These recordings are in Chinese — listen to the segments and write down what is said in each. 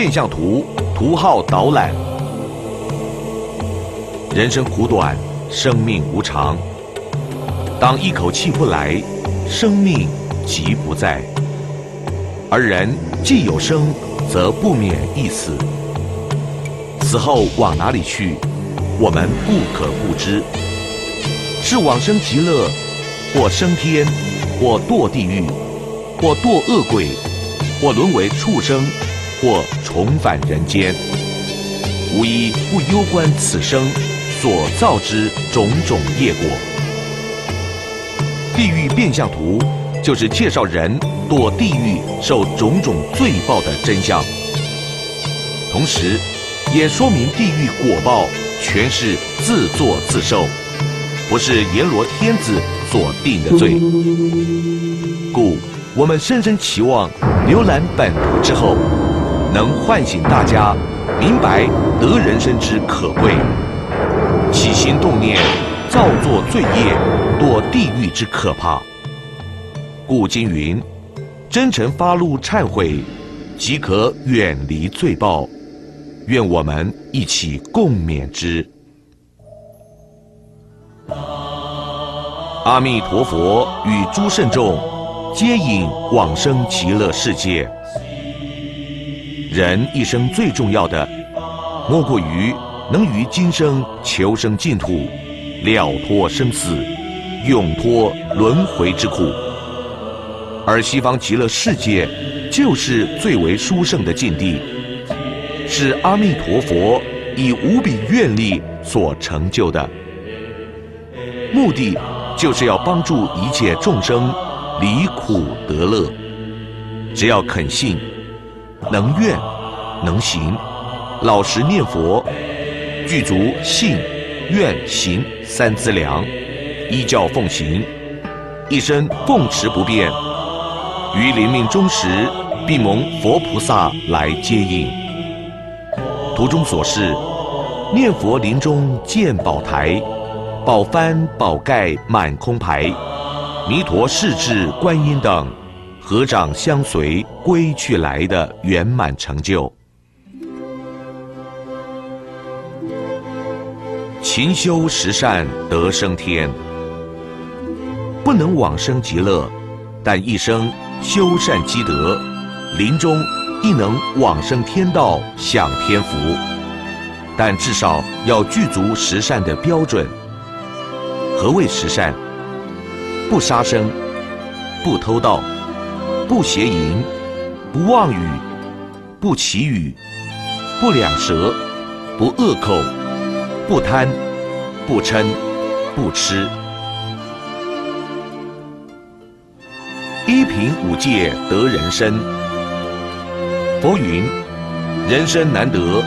变相图图号导览。人生苦短，生命无常。当一口气不来，生命即不在。而人既有生，则不免一死。死后往哪里去，我们不可不知。是往生极乐，或升天，或堕地狱，或堕恶鬼，或沦为畜生，或重返人间。无一不攸关此生所造之种种业果。地狱变相图就是介绍人堕地狱受种种罪报的真相，同时也说明地狱果报全是自作自受。不是阎罗天子所定的罪，故我们深深期望浏览本图之后，能唤醒大家明白得人生之可贵，起心动念造作罪业堕地狱之可怕。故今云，真诚发怒忏悔，即可远离罪报。愿我们一起共勉之。阿弥陀佛与诸圣众，皆引往生极乐世界。人一生最重要的，莫过于能于今生求生净土，了脱生死，永脱轮回之苦。而西方极乐世界，就是最为殊胜的境地，是阿弥陀佛以无比愿力所成就的，目的。就是要帮助一切众生离苦得乐，只要肯信、能愿、能行，老实念佛，具足信、愿、行三资粮，依教奉行，一生奉持不变，于临命终时，必蒙佛菩萨来接引。途中所示，念佛林中见宝台。宝幡、宝盖满空牌，弥陀世智观音等，合掌相随归去来的圆满成就。勤修十善得生天，不能往生极乐，但一生修善积德，临终亦能往生天道享天福。但至少要具足十善的标准。何谓十善？不杀生，不偷盗，不邪淫，不妄语，不绮语，不两舌，不恶口，不贪，不嗔，不痴。一品五戒得人身。佛云：人生难得，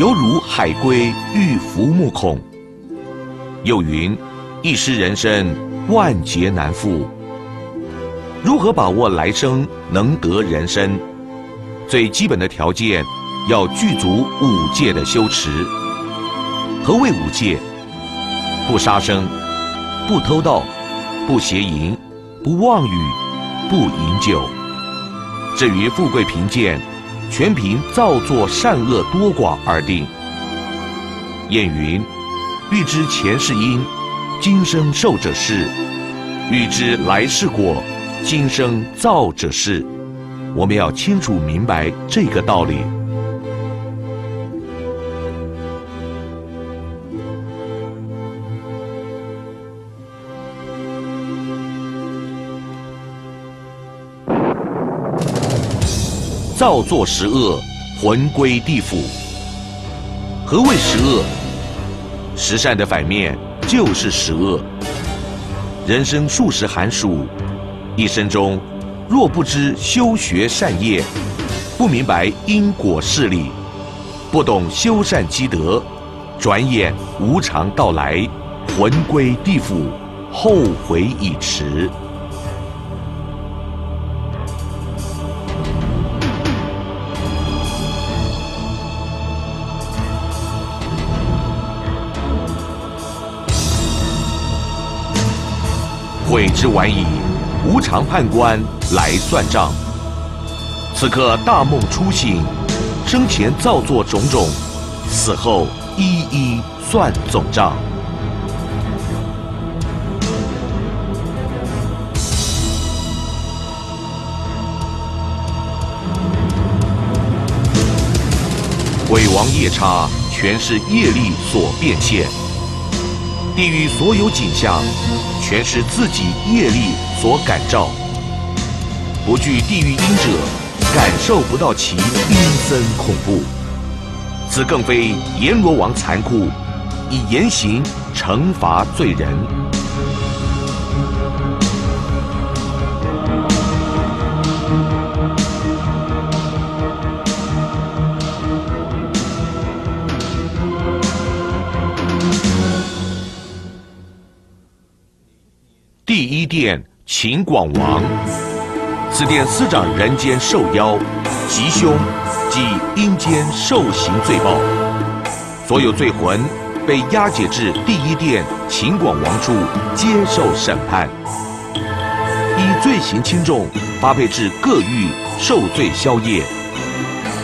犹如海龟遇浮木孔。又云。一失人生，万劫难复。如何把握来生能得人生？最基本的条件，要具足五戒的修持。何谓五戒？不杀生，不偷盗，不邪淫，不妄语，不饮酒。至于富贵贫贱，全凭造作善恶多寡而定。谚云：欲知前世因。今生受者是，欲知来世果；今生造者是。我们要清楚明白这个道理。造作十恶，魂归地府。何谓十恶？十善的反面。就是十恶。人生数十寒暑，一生中若不知修学善业，不明白因果事理，不懂修善积德，转眼无常到来，魂归地府，后悔已迟。悔之晚矣，无常判官来算账。此刻大梦初醒，生前造作种种，死后一一算总账。鬼王夜叉全是业力所变现，地狱所有景象全是自己业力所感召。不惧地狱阴者，感受不到其阴森恐怖。此更非阎罗王残酷，以严刑惩罚罪人。第一殿秦广王，此殿司掌人间受妖、吉凶及阴间受刑罪报，所有罪魂被押解至第一殿秦广王处接受审判，依罪行轻重发配至各狱受罪消业。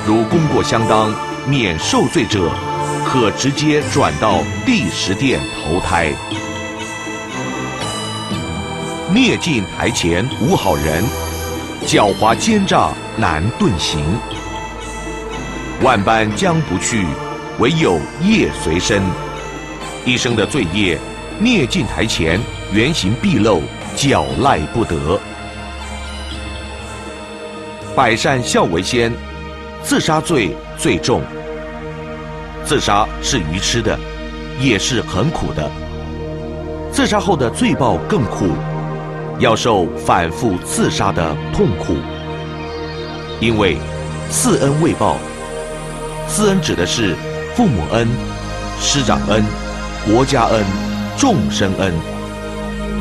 如功过相当免受罪者，可直接转到第十殿投胎。灭尽台前无好人，狡猾奸诈难遁形。万般将不去，唯有业随身。一生的罪业，灭尽台前，原形毕露，狡赖不得。百善孝为先，自杀罪最重。自杀是愚痴的，也是很苦的。自杀后的罪报更苦。要受反复自杀的痛苦，因为四恩未报。四恩指的是父母恩、师长恩、国家恩、众生恩，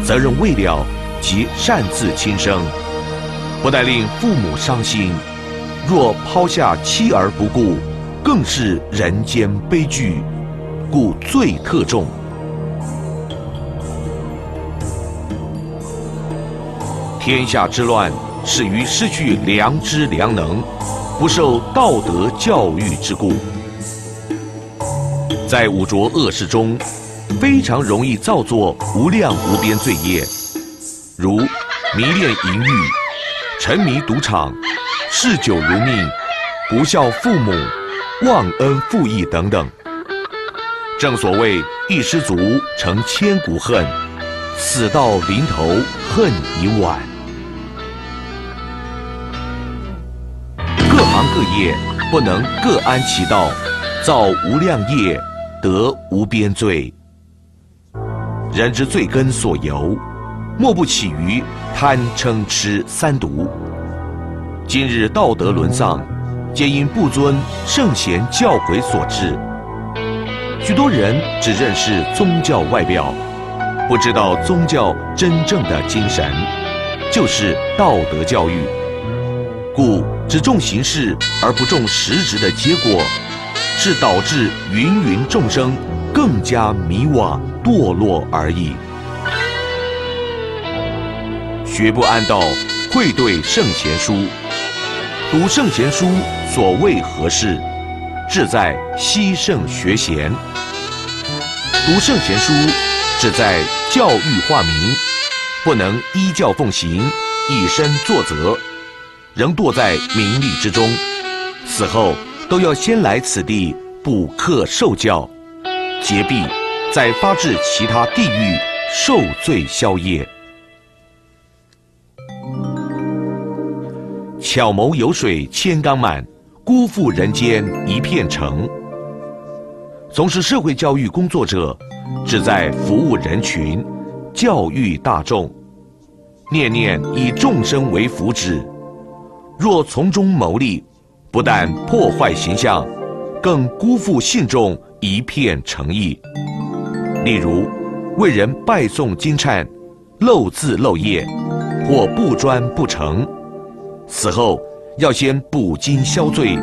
责任未了即擅自轻生，不但令父母伤心，若抛下妻儿不顾，更是人间悲剧，故罪特重。天下之乱，始于失去良知良能，不受道德教育之故。在五浊恶世中，非常容易造作无量无边罪业，如迷恋淫欲、沉迷赌场、嗜酒如命、不孝父母、忘恩负义等等。正所谓一失足成千古恨，死到临头恨已晚。业不能各安其道，造无量业，得无边罪。人之罪根所由，莫不起于贪嗔痴三毒。今日道德沦丧，皆因不尊圣贤教诲所致。许多人只认识宗教外表，不知道宗教真正的精神，就是道德教育。故只重形式而不重实质的结果，是导致芸芸众生更加迷惘堕落而已。学不安道，愧对圣贤书；读圣贤书，所谓何事？志在惜圣学贤。读圣贤书，志在教育化民，不能依教奉行，以身作则。仍堕在名利之中，死后都要先来此地补课受教，结毕，再发至其他地狱受罪消业。巧谋有水千缸满，辜负人间一片城。从事社会教育工作者，旨在服务人群，教育大众，念念以众生为福祉。若从中牟利，不但破坏形象，更辜负信众一片诚意。例如，为人拜送金忏，漏字漏业，或不专不成，死后要先补金消罪，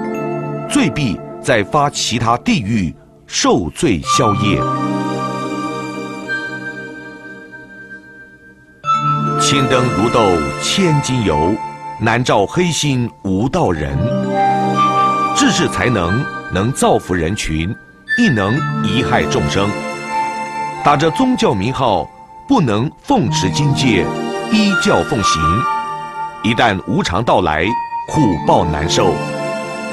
罪毕再发其他地狱受罪消业。青灯如豆千金油。难照黑心无道人，治世才能能造福人群，亦能贻害众生。打着宗教名号，不能奉持经戒，依教奉行，一旦无常到来，苦报难受。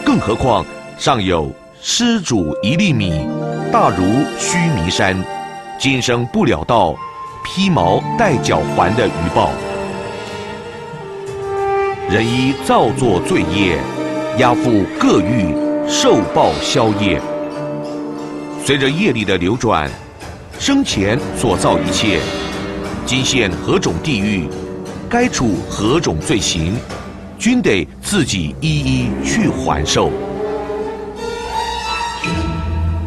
更何况尚有施主一粒米，大如须弥山，今生不了道，披毛戴角还的余报。人依造作罪业，押付各狱受报消业。随着业力的流转，生前所造一切，今现何种地狱，该处何种罪行，均得自己一一去还受。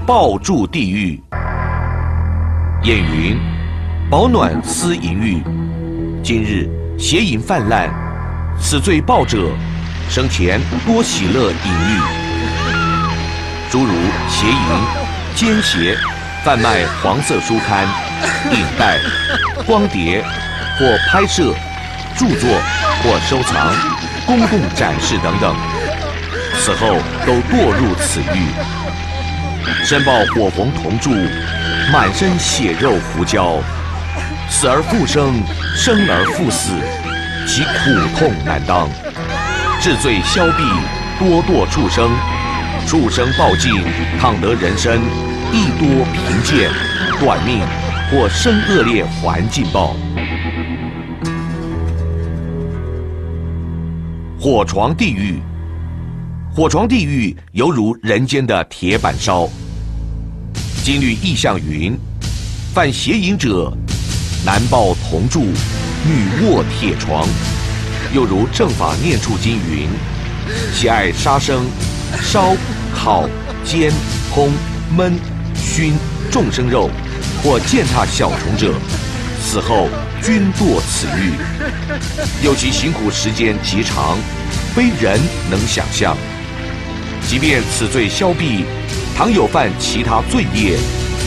报住地狱，谚云：保暖思淫欲。今日邪淫泛滥。此罪报者，生前多喜乐淫欲，诸如邪淫、奸邪、贩卖黄色书刊、影带、光碟，或拍摄、著作或收藏、公共展示等等，死后都堕入此狱，身抱火红铜柱，满身血肉胡椒，死而复生，生而复死。其苦痛难当，治罪消弊，多堕畜生，畜生报尽，倘得人身，亦多贫贱，短命，或生恶劣环境报。火床地狱，火床地狱犹如人间的铁板烧。金律意象云：犯邪淫者，难报同住。女卧铁床，又如正法念处经云：喜爱杀生、烧、烤、煎、烘、焖、熏众生肉，或践踏小虫者，死后均堕此狱。又其行苦时间极长，非人能想象。即便此罪消毕，倘有犯其他罪业，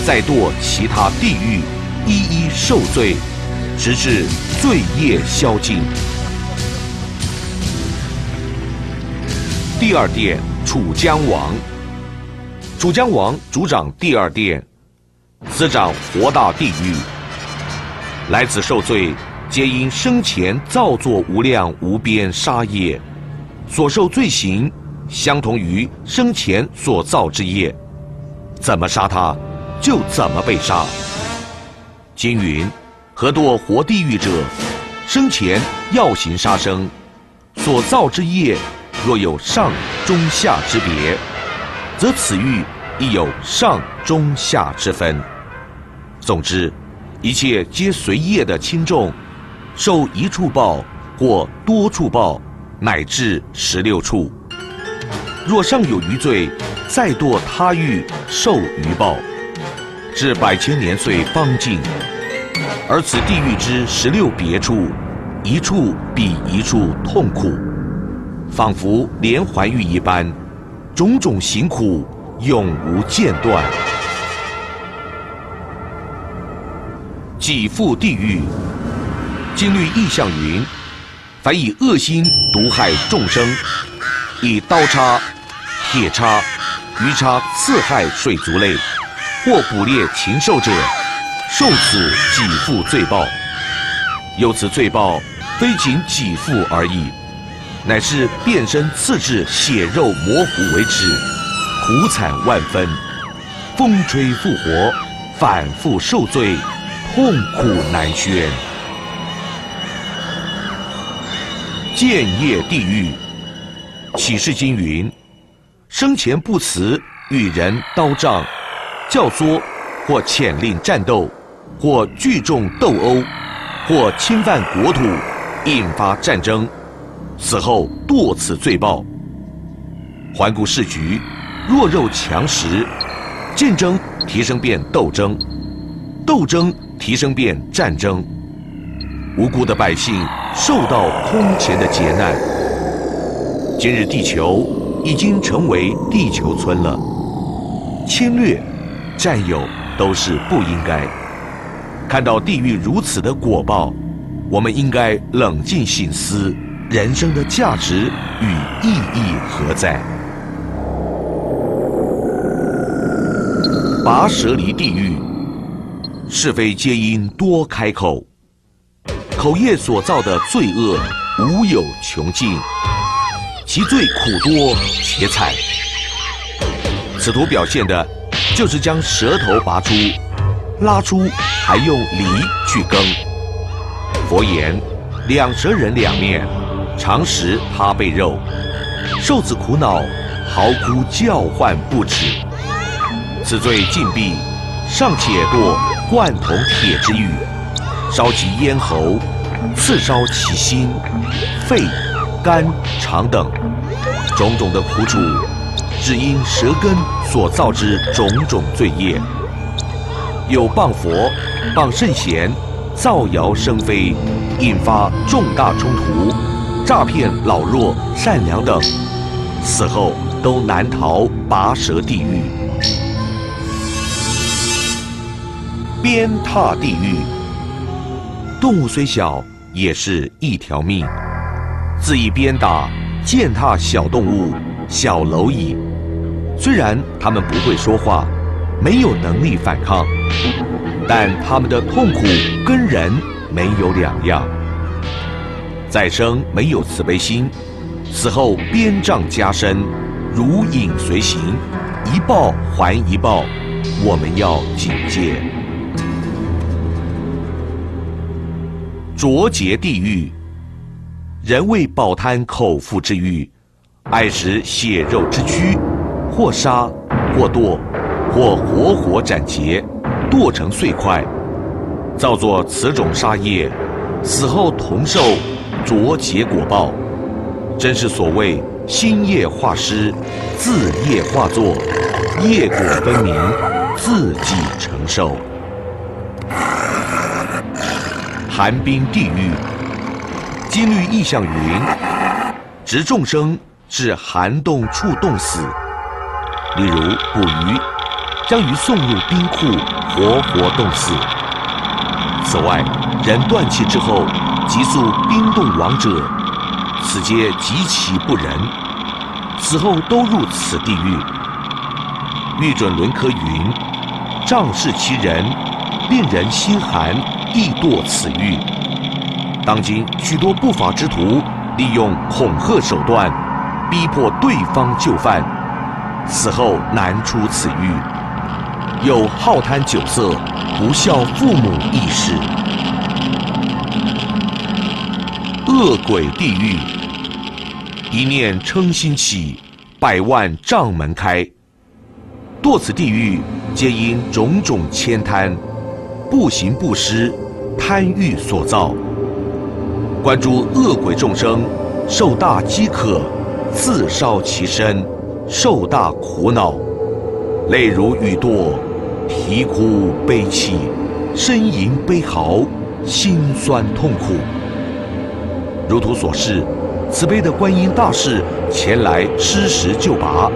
再堕其他地狱，一一受罪。直至罪业消尽。第二殿楚江王，楚江王主掌第二殿，司掌活大地狱。来此受罪，皆因生前造作无量无边杀业，所受罪行相同于生前所造之业，怎么杀他，就怎么被杀。经云。何堕活地狱者，生前要行杀生，所造之业若有上中下之别，则此狱亦有上中下之分。总之，一切皆随业的轻重，受一处报或多处报，乃至十六处。若尚有余罪，再堕他狱受余报，至百千年岁方尽。而此地狱之十六别处，一处比一处痛苦，仿佛连环狱一般，种种行苦永无间断。己复地狱，经律意象云：凡以恶心毒害众生，以刀叉、铁叉、鱼叉刺害水族类，或捕猎禽兽者。受此己负罪报，有此罪报，非仅己负而已，乃是变身刺至血肉模糊为止，苦惨万分，风吹复活，反复受罪，痛苦难宣。建业地狱，启示经云：生前不辞与人刀杖，教唆或遣令战斗。或聚众斗殴，或侵犯国土，引发战争，死后堕此罪报。环顾世局，弱肉强食，竞争提升变斗争，斗争提升变战争，无辜的百姓受到空前的劫难。今日地球已经成为地球村了，侵略、占有都是不应该。看到地狱如此的果报，我们应该冷静醒思人生的价值与意义何在。拔舌离地狱，是非皆因多开口，口业所造的罪恶无有穷尽，其罪苦多且惨。此图表现的，就是将舌头拔出拉出，还用犁去耕。佛言：两舌人两面，常食他背肉，受此苦恼，嚎哭叫唤不止。此罪禁闭，尚且堕贯铜铁之狱，烧其咽喉，刺烧其心、肺、肝、肠等，种种的苦楚。只因舌根所造之种种罪业，有谤佛、谤圣贤、造谣生非，引发重大冲突，诈骗老弱善良等，死后都难逃拔舌地狱。鞭挞地狱，动物虽小，也是一条命，自以鞭打、践踏小动物、小蝼蚁。虽然他们不会说话，没有能力反抗，但他们的痛苦跟人没有两样。再生没有慈悲心，死后鞭杖加身，如影随形，一报还一报，我们要警戒。浊劫地狱，人为饱贪口腹之欲，爱食血肉之躯。或杀，或剁，或活活斩截，剁成碎块，造作此种杀业，死后同受浊结果报，真是所谓心业化失，自业化作，业果分明，自己承受。寒冰地狱，金律意象云，执众生至寒冻处冻死。例如捕鱼，将鱼送入冰库，活活冻死。此外，人断气之后，急速冰冻亡者，此皆极其不仁。死后都入此地狱。御准轮科云：仗势欺人，令人心寒，亦堕此狱。当今许多不法之徒，利用恐吓手段，逼迫对方就范。死后难出此狱，有好贪酒色、不孝父母义士。恶鬼地狱，一念嗔心起，百万障门开。堕此地狱，皆因种种悭贪、不行不施、贪欲所造。观诸恶鬼众生，受大饥渴，自烧其身。受大苦恼，泪如雨堕，啼哭悲泣，呻吟悲嚎，心酸痛苦。如图所示，慈悲的观音大士前来施食救拔，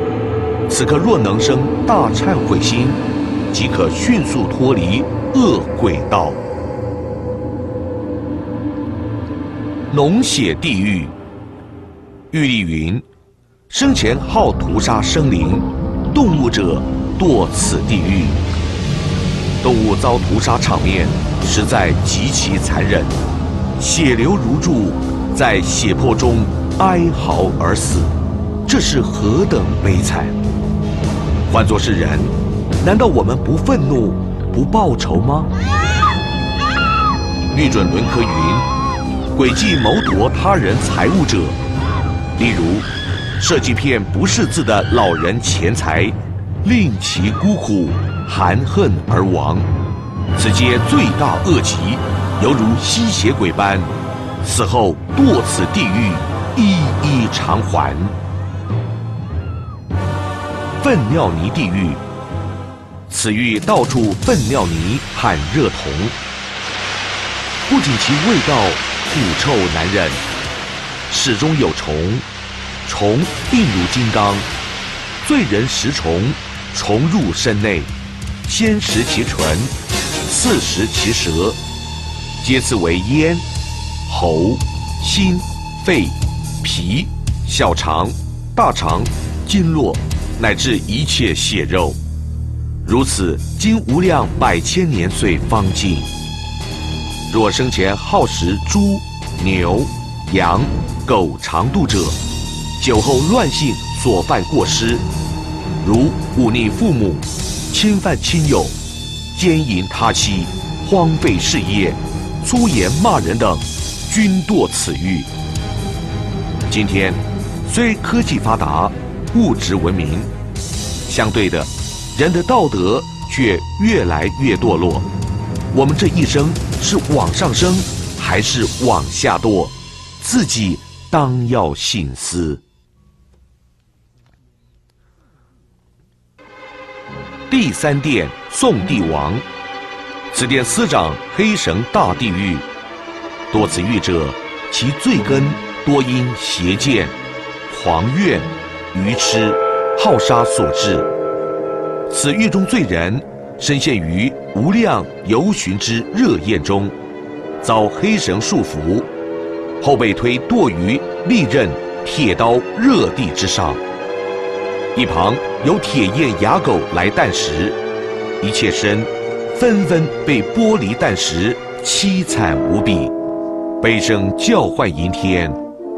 此刻若能生大忏悔心，即可迅速脱离恶鬼道。脓血地狱，玉立云。生前好屠杀生灵、动物者，堕此地狱。动物遭屠杀场面，实在极其残忍，血流如注，在血泊中哀嚎而死，这是何等悲惨！换作是人，难道我们不愤怒、不报仇吗？律准伦科云：诡计谋夺他人财物者，例如。设计骗不识字的老人钱财，令其孤苦含恨而亡，此皆罪大恶极，犹如吸血鬼般，死后堕此地狱，一一偿还。粪尿泥地狱，此狱到处粪尿泥和热铜，不仅其味道腐臭难忍，始终有虫。虫病如金刚，罪人食虫，虫入身内，先食其唇，次食其舌，皆次为咽、喉、心、肺、脾、小肠、大肠、经络，乃至一切血肉。如此，经无量百千年岁方尽。若生前好食猪、牛、羊、狗肠肚者，酒后乱性所犯过失，如忤逆父母、侵犯亲友、奸淫他妻、荒废事业、粗言骂人等，均堕此狱。今天虽科技发达，物质文明，相对的，人的道德却越来越堕落。我们这一生是往上升，还是往下堕？自己当要醒思。第三殿宋帝王，此殿司掌黑绳大地狱，多此狱者，其罪根多因邪见、狂怨、愚痴、好杀所致。此狱中罪人，深陷于无量游巡之热焰中，遭黑绳束缚。后被推堕于利刃、铁刀热地之上，一旁有铁焰牙狗来啖食，一切身纷纷被剥离啖食，凄惨无比，悲声叫唤迎天，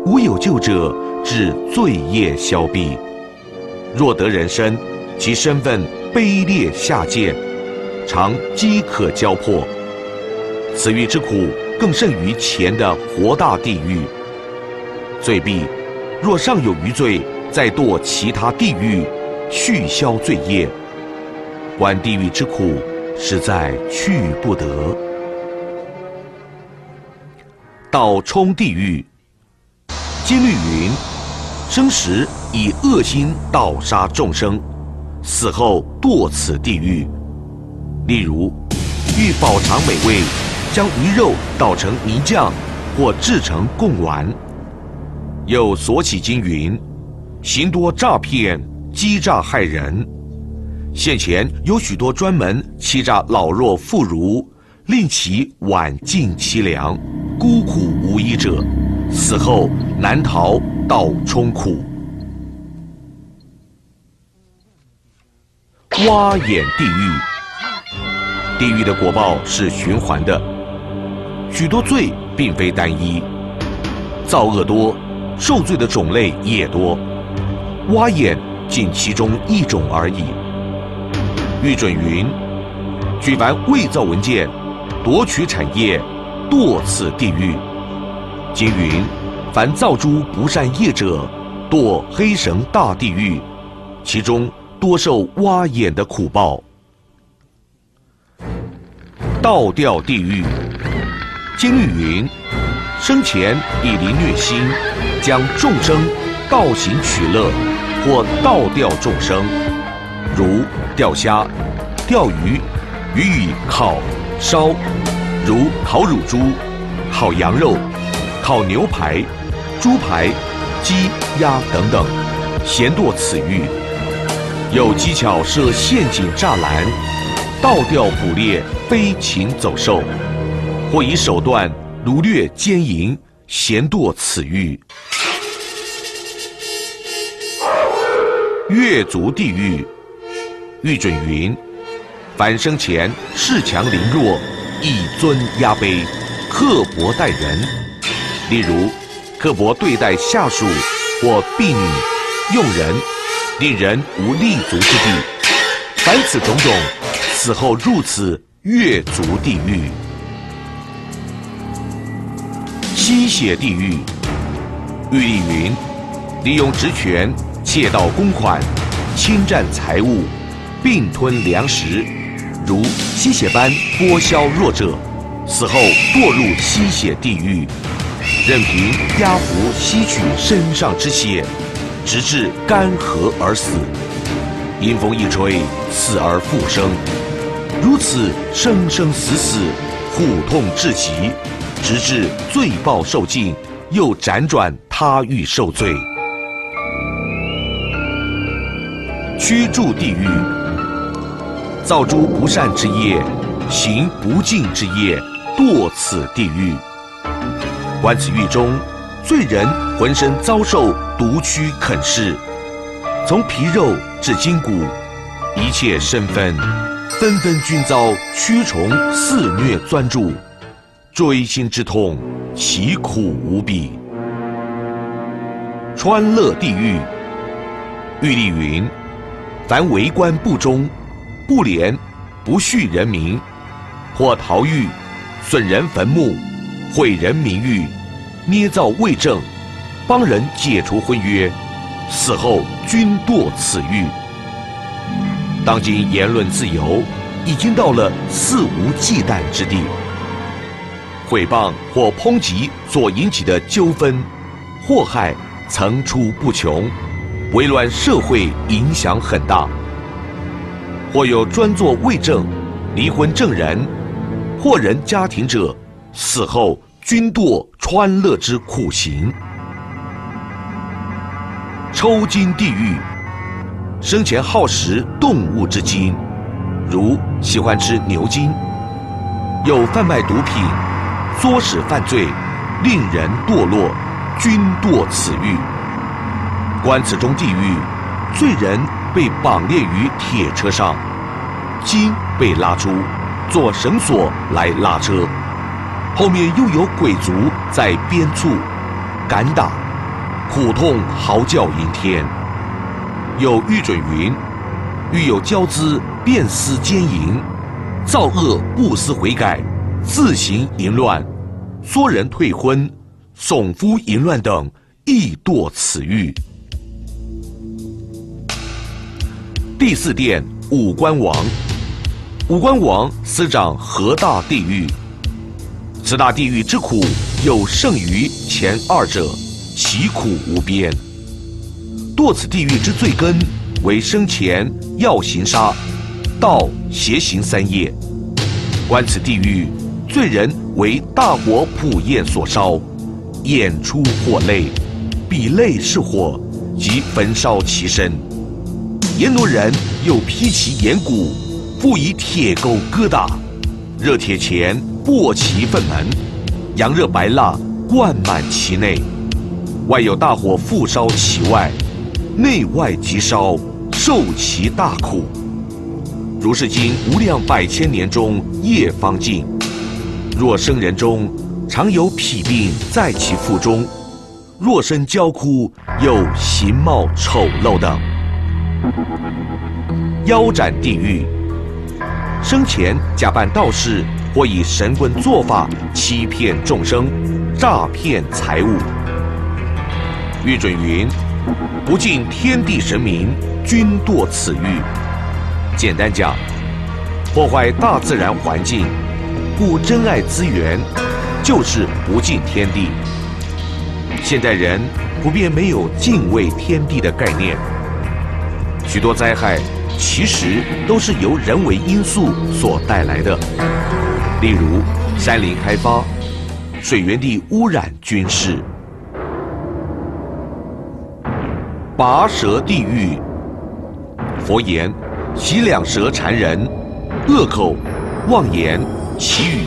无有救者，至罪业消毕。若得人身，其身份卑劣下贱，常饥渴交迫，此欲之苦。更甚于前的活大地狱，罪毕，若尚有余罪，再堕其他地狱，续消罪业。观地狱之苦，实在去不得。倒冲地狱，金律云：生时以恶心盗杀众生，死后堕此地狱。例如，欲饱尝美味。将鱼肉捣成泥酱，或制成贡丸。又所起经云：行多诈骗，欺诈害人。现前有许多专门欺诈老弱妇孺，令其晚尽凄凉，孤苦无依者，死后难逃倒冲苦。挖眼地狱，地狱的果报是循环的。许多罪并非单一，造恶多，受罪的种类也多，挖眼仅其中一种而已。玉准云：举凡伪造文件、夺取产业、堕此地狱。金云：凡造诸不善业者，堕黑绳大地狱，其中多受挖眼的苦报。倒吊地狱。金玉云：生前以凌虐心，将众生倒行取乐，或倒钓众生，如钓虾、钓鱼，予以烤、烧，如烤乳猪、烤羊肉、烤牛排、猪排、鸡鸭等等，咸堕此狱。有技巧设陷阱栅栏，倒吊捕猎飞禽走兽。或以手段掳掠奸淫，咸堕此狱。越族地狱，玉准云：凡生前恃强凌弱，以尊压卑，刻薄待人。例如，刻薄对待下属或婢女、佣人，令人无立足之地。凡此种种，死后入此越族地狱。吸血地狱，玉立云：利用职权窃盗公款，侵占财物，并吞粮食，如吸血般剥削弱者，死后堕入吸血地狱，任凭压服吸取身上之血，直至干涸而死。阴风一吹，死而复生，如此生生死死，苦痛至极。直至罪报受尽，又辗转他狱受罪。驱逐地狱，造诸不善之业，行不敬之业，堕此地狱。观此狱中，罪人浑身遭受毒蛆啃噬，从皮肉至筋骨，一切身分，纷纷均遭蛆虫肆虐钻住，锥心之痛，其苦无比。川乐地狱，玉立云：凡为官不忠、不廉、不恤人民，或逃狱、损人坟墓、毁人名誉、捏造伪证，帮人解除婚约，死后均堕此狱。当今言论自由已经到了肆无忌惮之地，毁谤或抨击所引起的纠纷、祸害。层出不穷，为乱社会影响很大。或有专做伪证、离婚证人、或人家庭者，死后均堕川乐之苦刑。抽筋地狱，生前好食动物之筋，如喜欢吃牛筋，有贩卖毒品、唆使犯罪，令人堕落。均堕此狱。观此中地狱，罪人被绑列于铁车上，筋被拉出，做绳索来拉车，后面又有鬼卒在鞭促、赶打，苦痛嚎叫阴天。有玉准云：欲有骄资，便思奸淫，造恶不思悔改，自行淫乱，唆人退婚。耸夫淫乱等，亦堕此狱。第四殿五官王，五官王司掌何大地狱。此大地狱之苦，有胜于前二者，其苦无边。堕此地狱之罪根，为生前要行杀，盗邪行三业。观此地狱，罪人为大火普焰所烧。眼出火泪，彼泪是火，即焚烧其身。阎罗人又劈其眼骨，复以铁钩疙瘩，热铁钳破其粪门，阳热白蜡灌满其内，外有大火复烧其外，内外急烧，受其大苦。如是经无量百千年中业方尽，若生人中。常有痞病在其腹中，若身焦枯，又形貌丑陋等。腰斩地狱，生前假扮道士，或以神棍做法欺骗众生，诈骗财物。玉准云：不敬天地神明，均堕此狱。简单讲，破坏大自然环境，不珍爱资源。就是不敬天地。现代人普遍没有敬畏天地的概念，许多灾害其实都是由人为因素所带来的，例如山林开发、水源地污染、军事。拔舌地狱，佛言：其两舌缠人，恶口、妄言、绮语。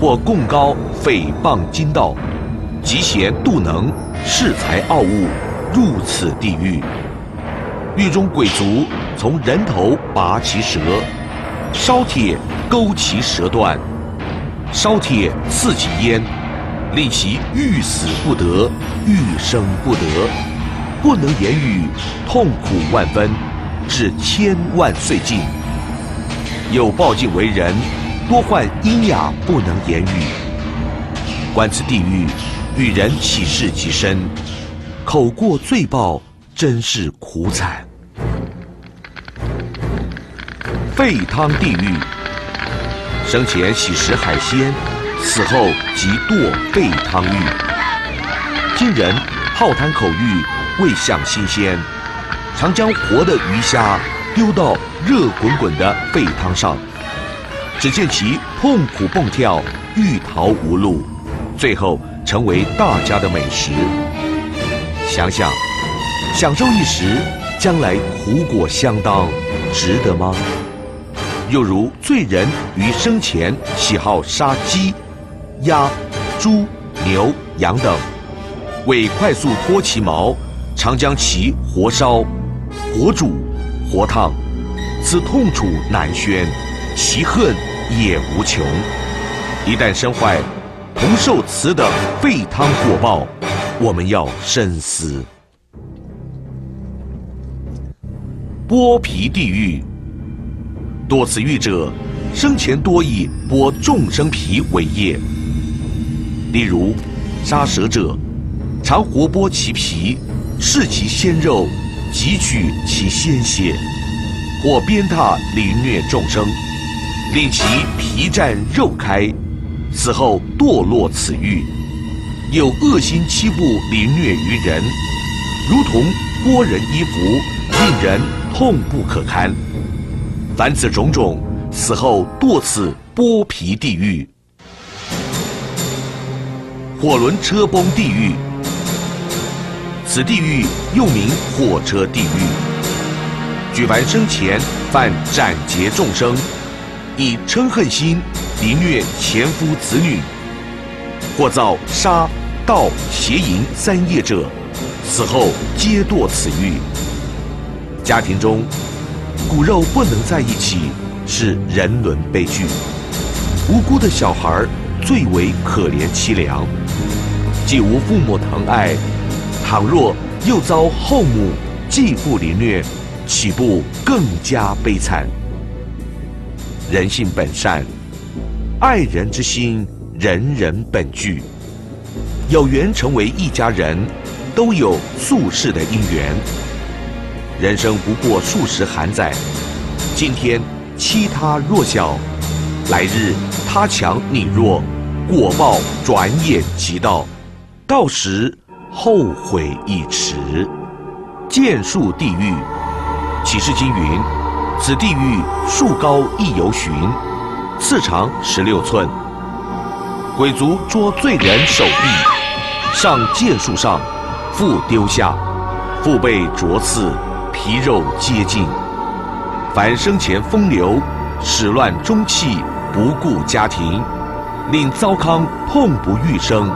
或贡高诽谤经道，极贤妒能，恃才傲物，入此地狱。狱中鬼卒从人头拔其舌，烧铁勾其舌断，烧铁刺其咽，令其欲死不得，欲生不得，不能言语，痛苦万分，至千万岁尽。有报尽为人。多患阴哑，不能言语。观此地狱，与人起事极深，口过罪报，真是苦惨。沸汤地狱，生前喜食海鲜，死后即堕沸汤狱。今人好贪口欲，未享新鲜，常将活的鱼虾丢到热滚滚的沸汤上。只见其痛苦蹦跳，欲逃无路，最后成为大家的美食。想想，享受一时，将来苦果相当，值得吗？又如罪人于生前喜好杀鸡、鸭、猪、牛、羊等，为快速脱其毛，常将其活烧、活煮、活烫。此痛楚难宣，其恨也无穷。一旦身坏，同受此等沸汤火爆，我们要深思。剥皮地狱，堕此狱者，生前多以剥众生皮为业。例如，杀蛇者，常活剥其皮，视其鲜肉，汲取其鲜血，或鞭挞凌虐众生，令其皮绽肉开，死后堕落此狱。有恶心欺负凌虐于人，如同剥人衣服，令人。痛不可堪，凡此种种，死后堕此剥皮地狱、火轮车崩地狱。此地狱又名火车地狱。举凡生前犯斩劫众生，以嗔恨心凌虐前夫子女，或造杀盗邪淫三业者，死后皆堕此狱。家庭中，骨肉不能在一起，是人伦悲剧。无辜的小孩最为可怜凄凉，既无父母疼爱，倘若又遭后母继父凌虐，岂不更加悲惨？人性本善，爱人之心，人人本具。有缘成为一家人，都有宿世的因缘。人生不过数十寒载，今天欺他弱小，来日他强你弱，果报转眼即到，到时后悔已迟。剑树地狱，启示经云：此地狱树高一由旬，次长十六寸。鬼卒捉罪人手臂，上剑树上，复丢下，复被啄刺。皮肉皆尽，凡生前风流，始乱终弃，不顾家庭，令糟糠痛不欲生，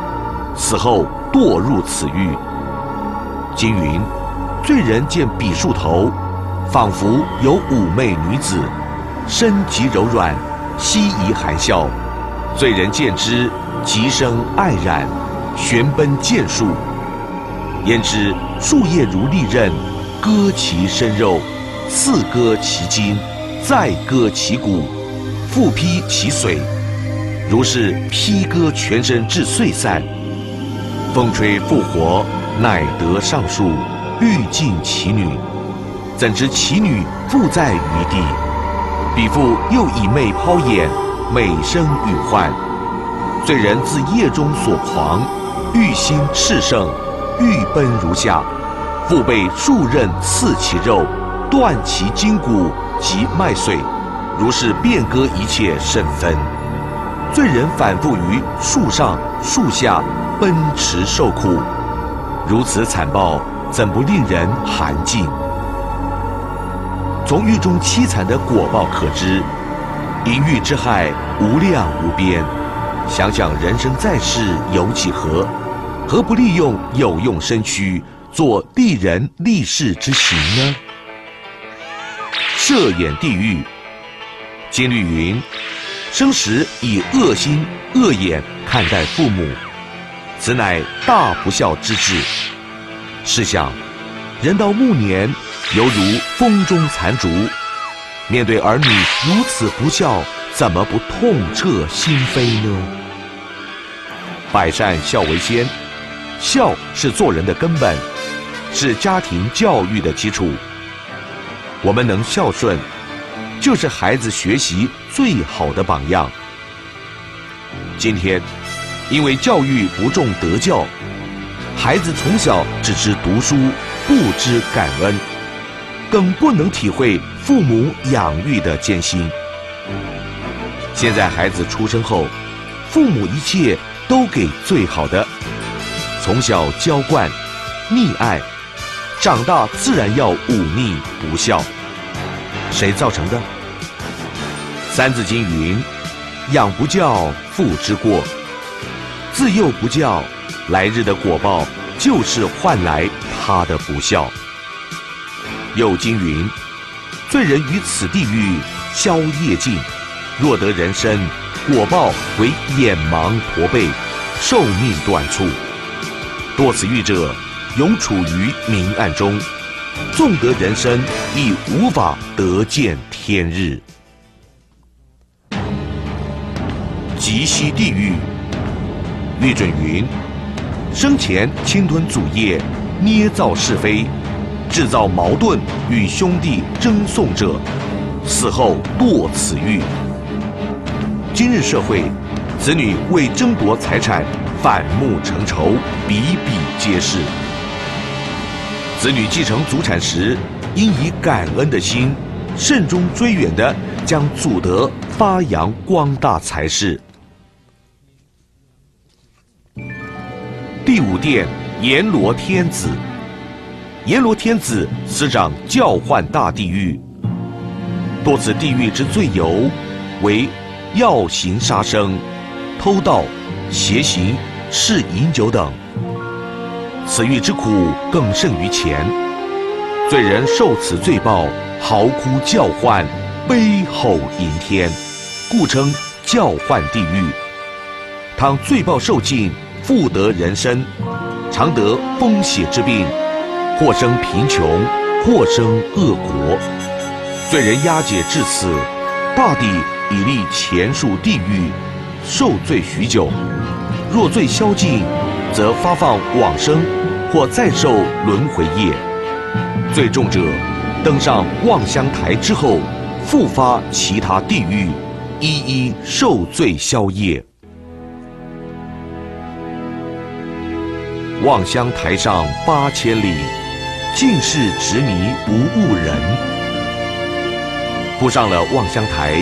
死后堕入此狱。经云：罪人见笔树头，仿佛有妩媚女子，身极柔软，皙仪含笑。罪人见之，即生爱染，旋奔剑树。焉知树叶如利刃。割其身肉，次割其筋，再割其骨，复劈其髓，如是劈割全身至碎散。风吹复活，乃得上树，欲尽其女，怎知其女复在余地？彼父又以媚抛眼，美声欲唤。罪人自夜中所狂，欲心炽盛，欲奔如下。腹被数刃刺其肉，断其筋骨及脉髓，如是遍割一切身分。罪人反复于树上树下奔驰受苦，如此惨暴，怎不令人寒尽？从狱中凄惨的果报可知，淫欲之害无量无边。想想人生在世有几何？何不利用有用身躯？做利人利世之行呢？设眼地狱，经律云：生时以恶心恶眼看待父母，此乃大不孝之至。试想，人到暮年，犹如风中残烛，面对儿女如此不孝，怎么不痛彻心扉呢？百善孝为先，孝是做人的根本。是家庭教育的基础。我们能孝顺，就是孩子学习最好的榜样。今天，因为教育不重德教，孩子从小只知读书，不知感恩，更不能体会父母养育的艰辛。现在孩子出生后，父母一切都给最好的，从小娇惯、溺爱。长大自然要忤逆不孝，谁造成的？《三字经》云：“养不教，父之过。”自幼不教，来日的果报就是换来他的不孝。又经云：“罪人于此地狱消业尽，若得人身，果报为眼盲驼背，寿命短促。堕此狱者，永处于明暗中，纵得人身，亦无法得见天日。极西地狱，玉准云：生前侵吞祖业，捏造是非。制造矛盾与兄弟争讼者，死后堕此狱。今日社会，子女为争夺财产反目成仇，比比皆是。子女继承祖产时，应以感恩的心，慎终追远的将祖德发扬光大才是。第五殿阎罗天子。阎罗天子司掌教化大地狱，堕此地狱之罪由，为药行杀生、偷盗、邪行、嗜饮酒等。此狱之苦更甚于前，罪人受此罪报，嚎哭叫唤，悲吼迎天，故称叫唤地狱。倘罪报受尽，复得人身，常得风血之病。或生贫穷，或生恶国。罪人押解至此，大抵已历前述地狱，受罪许久。若罪消尽，则发放往生，或再受轮回业。最重者，登上望乡台之后，复发其他地狱，一一受罪消业。望乡台上八千里。尽是执迷不悟人，铺上了望乡台，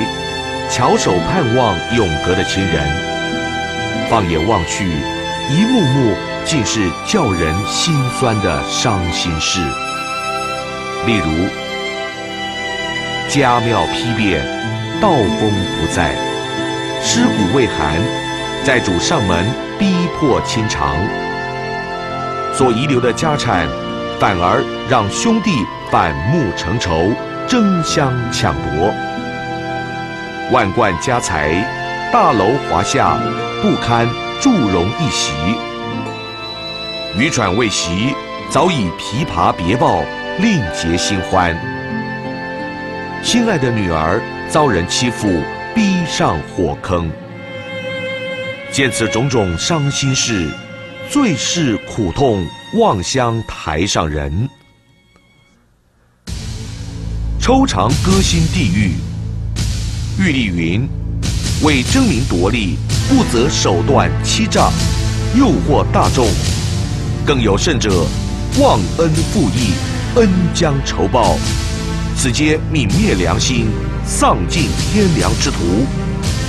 翘首盼望永隔的亲人。放眼望去，一幕幕尽是叫人心酸的伤心事。例如，家庙批变，道风不在，尸骨未寒，债主上门逼迫清偿，所遗留的家产。反而让兄弟反目成仇，争相抢夺。万贯家财，大楼华夏，不堪祝融一席。渔船未习，早已琵琶别抱，另结新欢。心爱的女儿遭人欺负，逼上火坑。见此种种伤心事，最是苦痛。望乡台上人，抽肠割心地狱。玉立云：为争名夺利，不择手段欺诈，诱惑大众；更有甚者，忘恩负义，恩将仇报，此皆泯灭良心、丧尽天良之徒，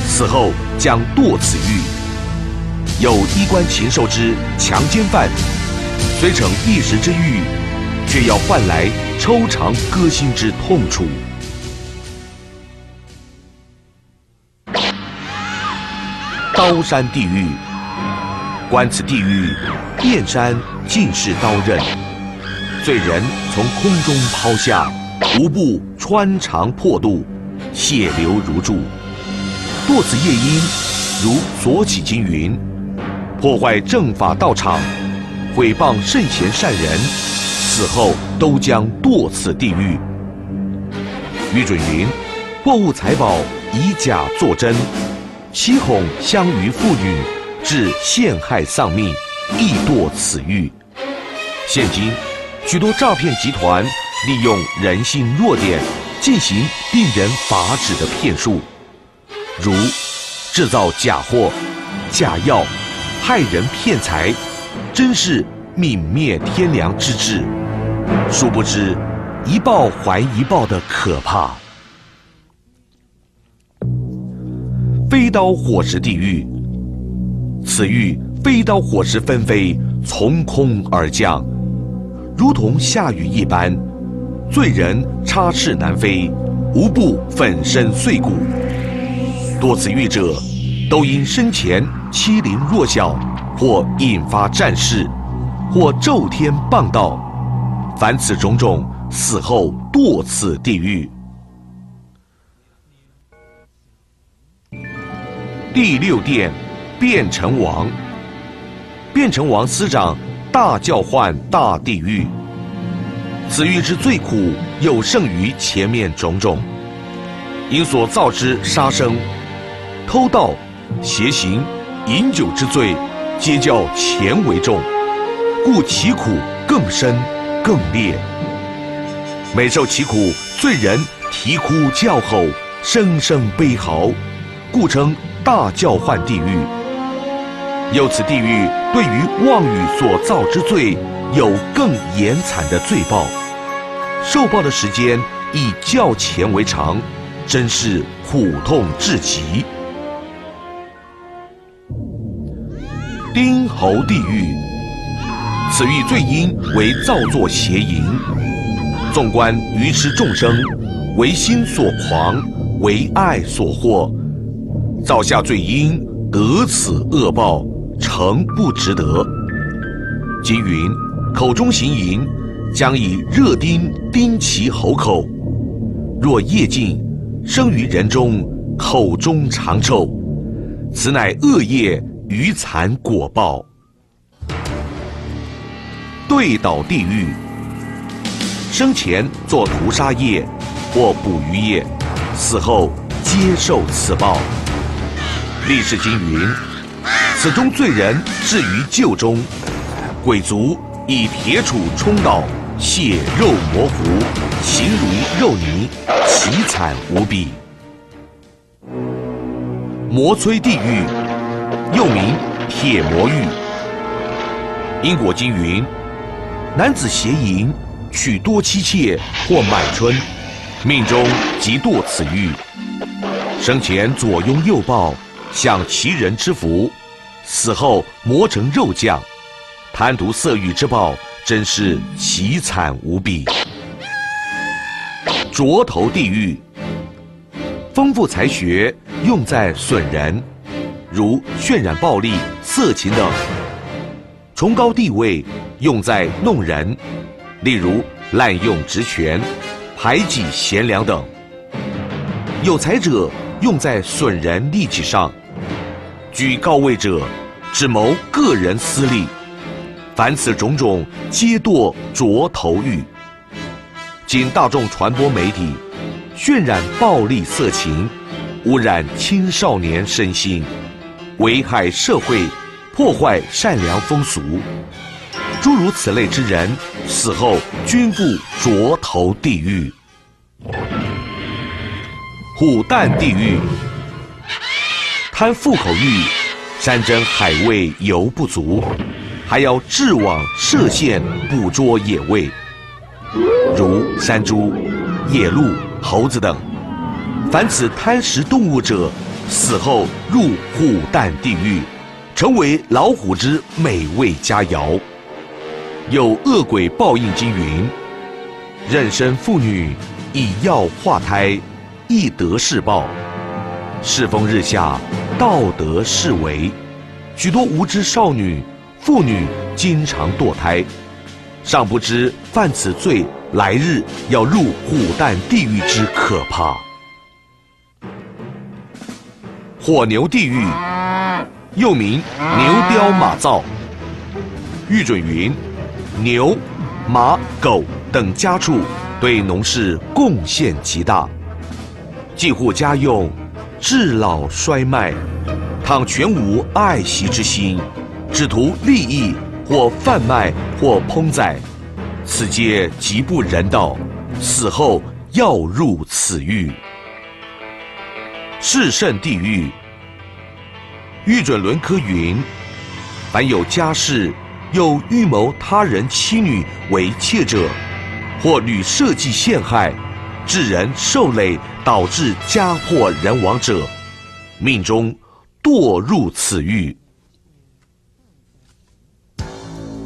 死后将堕此狱。有衣冠禽兽之强奸犯。虽逞一时之欲，却要换来抽肠割心之痛楚。刀山地狱，观此地狱，遍山尽是刀刃，罪人从空中抛下，无不穿肠破肚，血流如注。堕此夜莺，如所起经云，破坏正法道场。毁谤圣贤善人，死后都将堕此地狱。余准云：货物财宝以假作真，欺哄相于妇女，致陷害丧命，亦堕此狱。现今许多诈骗集团利用人性弱点，进行令人发指的骗术，如制造假货、假药，害人骗财。真是泯灭天良之志，殊不知一报还一报的可怕。飞刀火石地狱，此狱飞刀火石纷飞，从空而降，如同下雨一般，罪人插翅难飞，无不粉身碎骨。多此狱者，都因生前欺凌弱小。或引发战事，或咒天谤道，凡此种种，死后堕此地狱。第六殿，变成王。变成王司长大叫唤大地狱。此狱之最苦，有胜于前面种种。因所造之杀生、偷盗、邪行、饮酒之罪，皆较前为重，故其苦更深更烈。每受其苦，罪人啼哭叫吼，声声悲嚎，故称大叫唤地狱。由此地狱对于妄语所造之罪，有更严惨的罪报，受报的时间以较前为长，真是苦痛至极。丁侯地狱，此狱罪因为造作邪淫。纵观愚痴众生，为心所狂，为爱所惑，造下罪因，得此恶报，诚不值得。今云口中行淫，将以热钉钉其喉口，若夜尽，生于人中，口中常臭，此乃恶业余残果报。对倒地狱。生前做屠杀业或捕鱼业，死后接受此报。历史经云：此中罪人置于臼中，鬼卒以铁杵冲倒，血肉模糊，形如肉泥，凄惨无比。魔摧地狱，又名铁魔狱。因果经云：男子邪淫。娶多妻妾或满春，命中即堕此狱。生前左拥右抱，享其人之福；死后磨成肉酱，贪图色欲之报，真是凄惨无比。卓头地狱，丰富才学用在损人，如渲染暴力、色情等；崇高地位用在弄人。例如滥用职权、排挤贤良等；有才者用在损人利己上；居高位者只谋个人私利。凡此种种，皆堕浊头狱。经大众传播媒体，渲染暴力色情，污染青少年身心，危害社会，破坏善良风俗。诸如此类之人，死后均复着头地狱。虎蛋地狱，贪富口欲，山珍海味犹不足，还要置网设线捕捉野味，如山猪、野鹿、猴子等。凡此贪食动物者，死后入虎蛋地狱，成为老虎之美味佳肴。有恶鬼报应经云：妊娠妇女以药化胎，亦得是报。世风日下，道德式微，许多无知少女、妇女经常堕胎，尚不知犯此罪，来日要入虎蛋地狱之可怕。火牛地狱，又名牛雕马灶。玉准云。牛、马、狗等家畜对农事贡献极大，几乎家用，至老衰迈，倘全无爱惜之心，只图利益或贩卖或烹宰，此皆极不人道，死后要入此狱。至圣地狱，御准伦科云：凡有家室。又预谋他人妻女为妾者，或屡设计陷害，致人受累，导致家破人亡者，命中堕入此狱。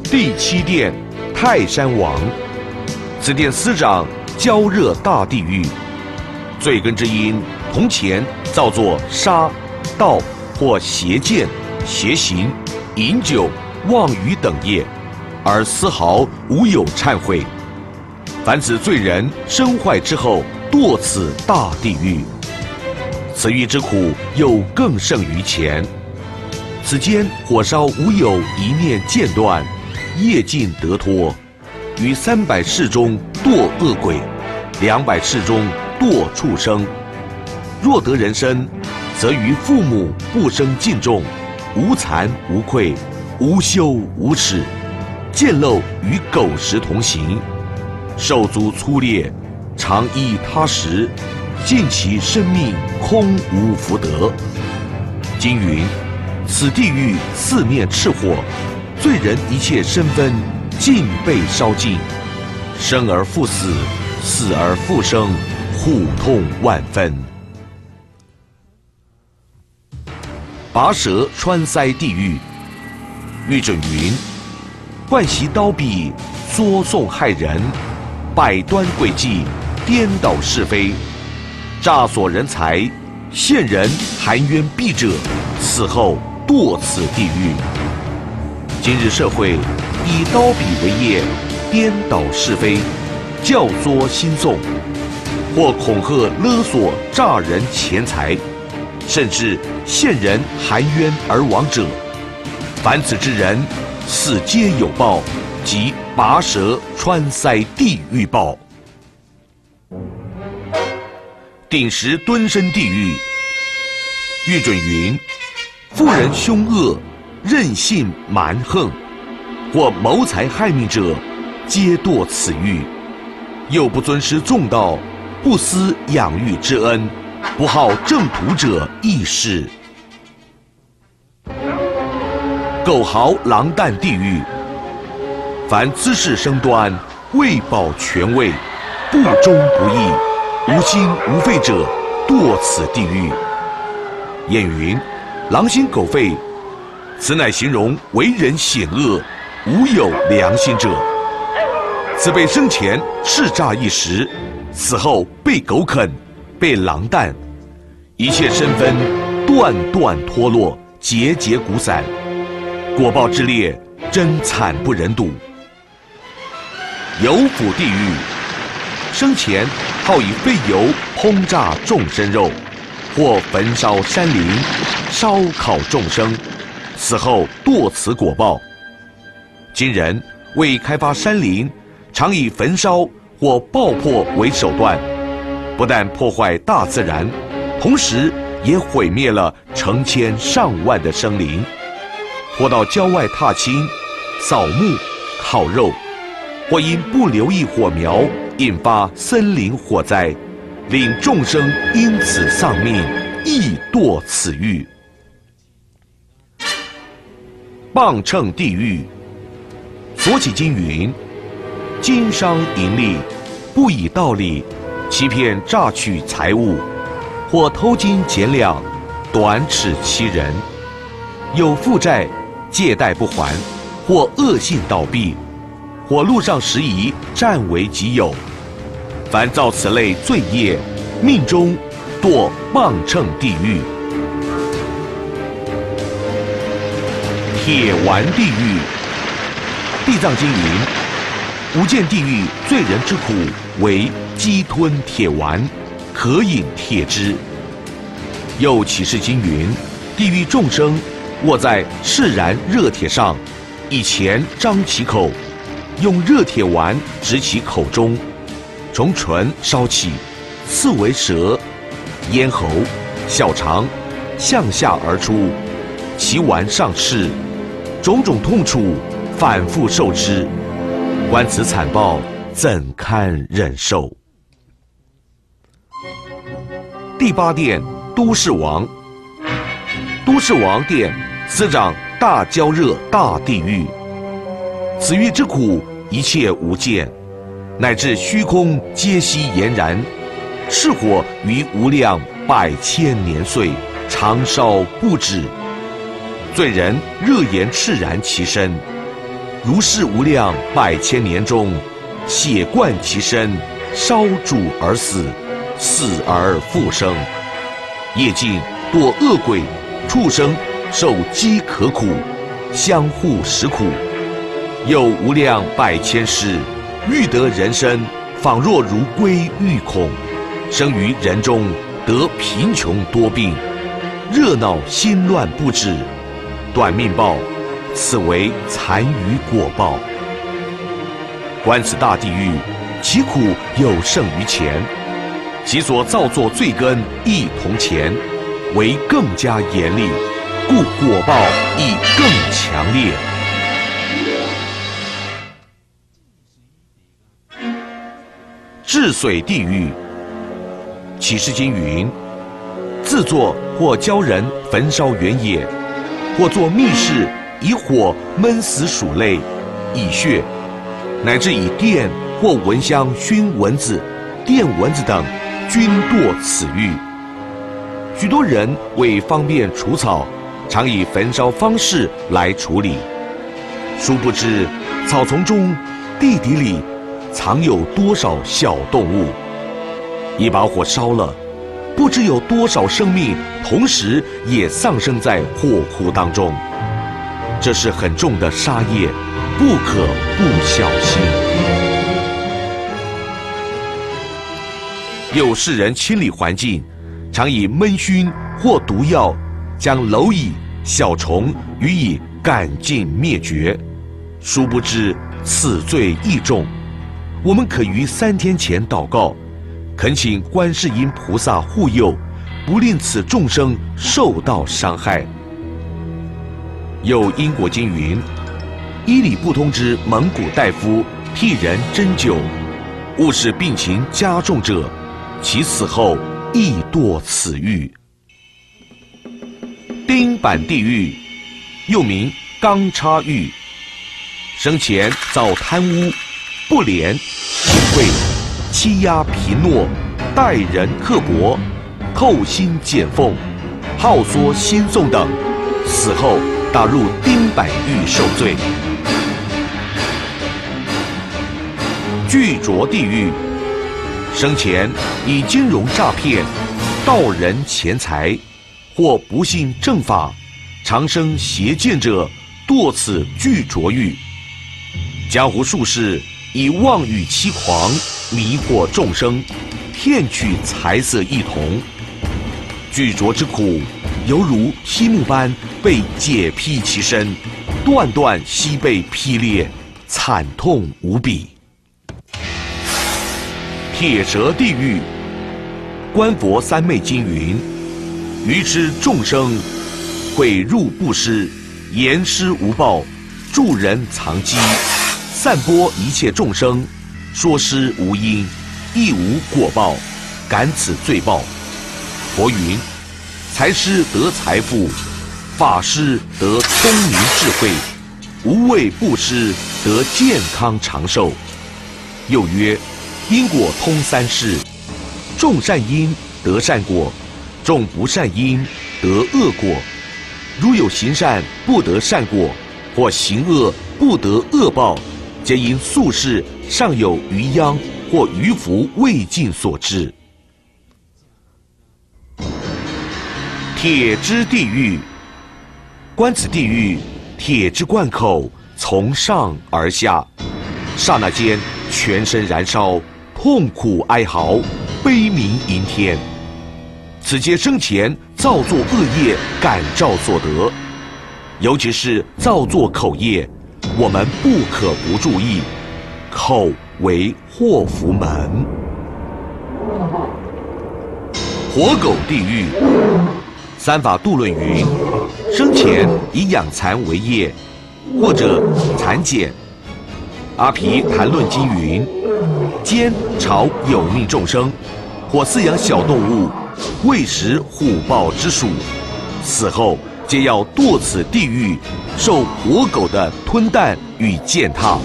第七殿，泰山王，此殿司掌焦热大地狱，罪根之因，同前造作杀、盗或邪见、邪行、饮酒。妄语等业，而丝毫无有忏悔。凡此罪人身坏之后，堕此大地狱。此狱之苦又更胜于前。此间火烧无有一念间断，业尽得脱，于三百世中堕恶鬼，两百世中堕畜生。若得人身，则于父母不生敬重，无惭无愧，无羞无耻，见陋与狗食同行，手足粗劣，常依他食，尽其生命空无福德。经云。此地狱四面赤火，罪人一切身分尽被烧尽，生而复死，死而复生，苦痛万分。拔舌穿腮地狱，玉准云：惯习刀笔，捉送害人，百端诡计，颠倒是非，诈索人才，陷人含冤毙者，死后。堕此地狱。今日社会以刀笔为业，颠倒是非，教唆心纵，或恐吓勒索诈人钱财，甚至陷人含冤而亡者，凡此之人，死皆有报，即拔舌穿腮地狱报。鼎石蹲身地狱，玉准云。妇人凶恶、任性蛮横，或谋财害命者，皆堕此狱。又不尊师重道，不思养育之恩，不好正途者，亦是。狗豪狼蛋地狱，凡姿势生端，为保权位，不忠不义，无心无肺者，堕此地狱。谚云。狼心狗肺，此乃形容为人险恶、无有良心者。此辈生前叱咤一时，死后被狗啃、被狼啖，一切身分断断脱落，节节骨散，果报之烈，真惨不忍睹。油府地狱，生前好以废油轰炸众生肉。或焚烧山林，烧烤众生，死后堕此果报。今人为开发山林，常以焚烧或爆破为手段，不但破坏大自然，同时也毁灭了成千上万的生灵。或到郊外踏青、扫墓、烤肉，或因不留意火苗，引发森林火灾。令众生因此丧命，亦堕此狱。磅秤地狱，佛起经云：经商盈利，不以道理，欺骗诈取财物，或偷金减两，短尺欺人，有负债，借贷不还，或恶性倒闭，或路上拾遗，占为己有。凡造此类罪业，命中堕磅秤地狱。铁丸地狱，地藏经云：无间地狱罪人之苦，为鸡吞铁丸，可饮铁汁。又启示经云：地狱众生卧在释然热铁上，以前张其口，用热铁丸直其口中。从唇烧起，刺为舌、咽喉、小肠，向下而出，其丸上赤，种种痛楚，反复受之。观此惨报，怎堪忍受？第八殿，都市王。都市王殿，司掌大焦热大地狱。此狱之苦，一切无见。乃至虚空皆悉炎然，是火于无量百千年岁，长烧不止。罪人热炎炽然其身，如是无量百千年中，血贯其身，烧煮而死，死而复生。夜尽堕恶鬼，畜生受饥渴苦，相互食苦，有无量百千世。欲得人身，仿若如归欲孔，生于人中，得贫穷多病，热闹心乱不止，短命报，此为残余果报。观此大地狱，其苦有胜于前，其所造作罪根亦同前，为更加严厉，故果报亦更强烈。治水地狱。启示经云：自作或教人焚烧原野，或做密室以火闷死鼠类、蚁穴，乃至以电或蚊香熏蚊子、电蚊子等，均堕此狱。许多人为方便除草，常以焚烧方式来处理，殊不知草丛中、地底里藏有多少小动物。一把火烧了，不知有多少生命同时也丧生在火窟当中。这是很重的杀业，不可不小心。有世人清理环境，常以闷熏或毒药将蝼蚁、小虫予以赶尽灭绝，殊不知此罪亦重。我们可于三天前祷告。恳请观世音菩萨护佑，不令此众生受到伤害。有因果经云：医理不通之蒙古大夫替人针灸，误使病情加重者，其死后亦堕此狱。钉板地狱，又名钢叉狱，生前遭贪污、不廉、行贿。欺压贫懦，待人刻薄，扣心减俸，耗缩薪俸等，死后打入钉板狱受罪。巨浊地狱，生前以金融诈骗盗人钱财，或不信正法，长生邪见者，堕此巨浊狱。江湖术士以妄语欺狂。迷惑众生，骗取财色异同，具浊之苦，犹如劈木般被解劈其身，段段悉被劈裂，惨痛无比。铁蛇地狱，观佛三昧经云：愚痴众生，毁入不施，言施无报，助人藏机，散播一切众生。说师无因，亦无果报，感此罪报。佛云：财师得财富，法师得聪明智慧，无畏布施得健康长寿。又曰：因果通三世，种善因得善果，种不善因得恶果。如有行善不得善果，或行恶不得恶报。皆因宿世尚有余殃或余福未尽所致。铁之地狱，观此地狱，铁之贯口从上而下，刹那间全身燃烧，痛苦哀嚎，悲鸣盈天。此皆生前造作恶业感召所得，尤其是造作口业。我们不可不注意，口为祸福门。活狗地狱，三法度论云：生前以养蚕为业，或者蚕茧。阿毗谈论经云：奸朝有命众生，或饲养小动物，喂食虎豹之属，死后。皆要堕此地狱，受活狗的吞啖与践踏。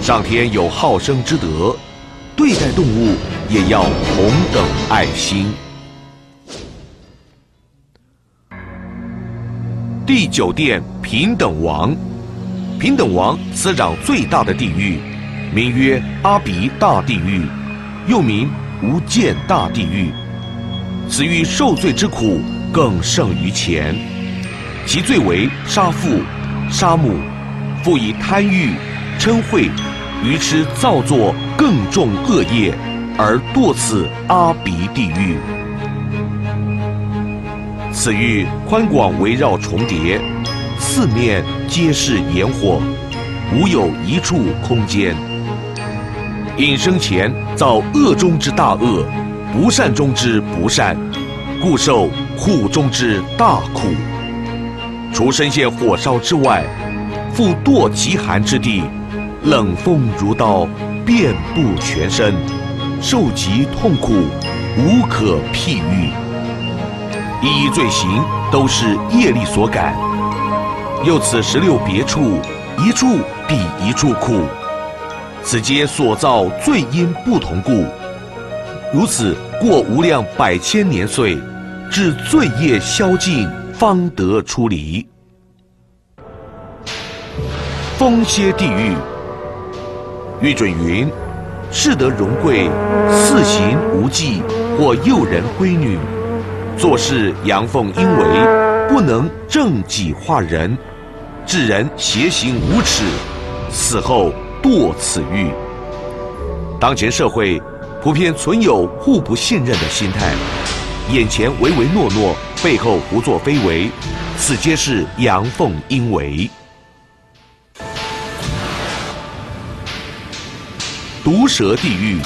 上天有好生之德，对待动物也要同等爱心。第九殿平等王，平等王司掌最大的地狱，名曰阿鼻大地狱，又名无间大地狱。此狱受罪之苦。更胜于前，其罪为杀父、杀母，复以贪欲、嗔恚、愚痴造作更重恶业，而堕此阿鼻地狱。此域宽广围绕重叠，四面皆是炎火，无有一处空间。因生前造恶中之大恶，不善中之不善，故受苦中之大苦。除身陷火烧之外，复堕极寒之地，冷风如刀，遍布全身，受极痛苦，无可譬喻。一一罪行都是业力所感，又此十六别处，一处比一处苦，此皆所造罪因不同故。如此过无量百千年岁，至罪业消尽，方得出离。风歇地狱，欲准云：世得荣贵，四行无忌，或诱人闺女。做事阳奉阴违，不能正己化人，致人邪行无耻，死后堕此狱。当前社会普遍存有互不信任的心态，眼前唯唯诺诺，背后胡作非为，此皆是阳奉阴违。毒蛇地狱，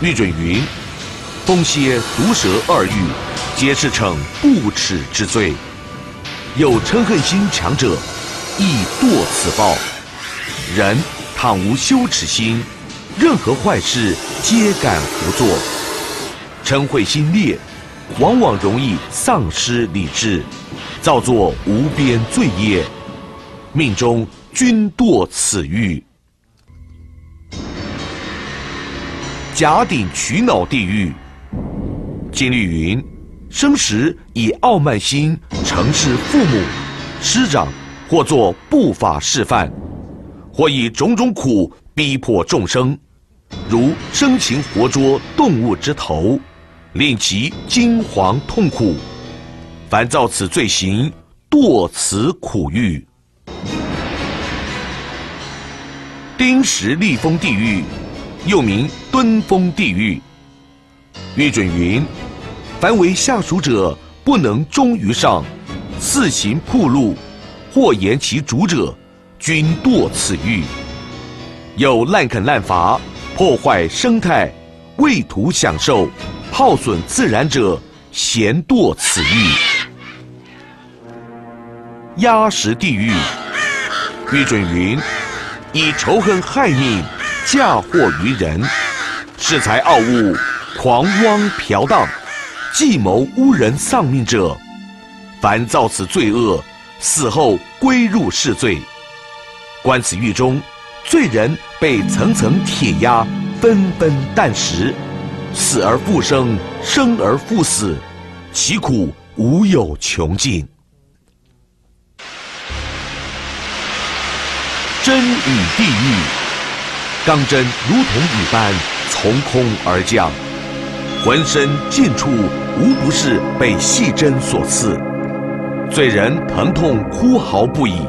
玉准云：风蝎、毒蛇二狱。皆是逞不耻之罪，有嗔恨心强者，亦堕此报。人倘无羞耻心，任何坏事皆敢胡作。嗔恚心烈，往往容易丧失理智，造作无边罪业，命中均堕此狱。甲顶取脑地狱，金律云。生时以傲慢心承事父母、师长，或作不法示范，或以种种苦逼迫众生，如生擒活捉动物之头，令其惊惶痛苦。凡造此罪行，堕此苦狱。丁石立风地狱，又名敦风地狱。玉准云。凡为下属者，不能忠于上，肆行铺路，或言其主者，均堕此狱。有滥垦滥伐，破坏生态，为图享受，耗损自然者，咸堕此狱。压实地狱，玉准云：以仇恨害命，嫁祸于人，恃才傲物，狂妄嫖荡。计谋污人丧命者，凡造此罪恶，死后归入是罪。观此狱中，罪人被层层铁压，纷纷啖食，死而复生，生而复死，其苦无有穷尽。真雨地狱，钢针如同雨般从空而降。浑身尽处无不是被细针所刺，罪人疼痛哭嚎不已。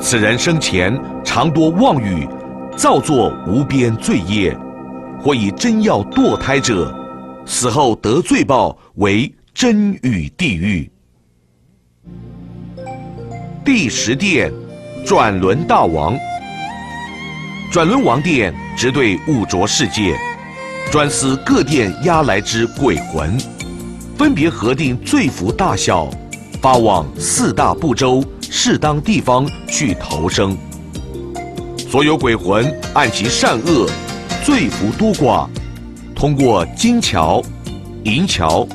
此人生前常多妄语，造作无边罪业，或以真药堕胎者，死后得罪报为真语地狱。第十殿，转轮大王。转轮王殿直对五浊世界。专司各殿押来之鬼魂，分别核定罪福大小，发往四大部洲适当地方去投生。所有鬼魂按其善恶、罪福多寡，通过金桥、银桥、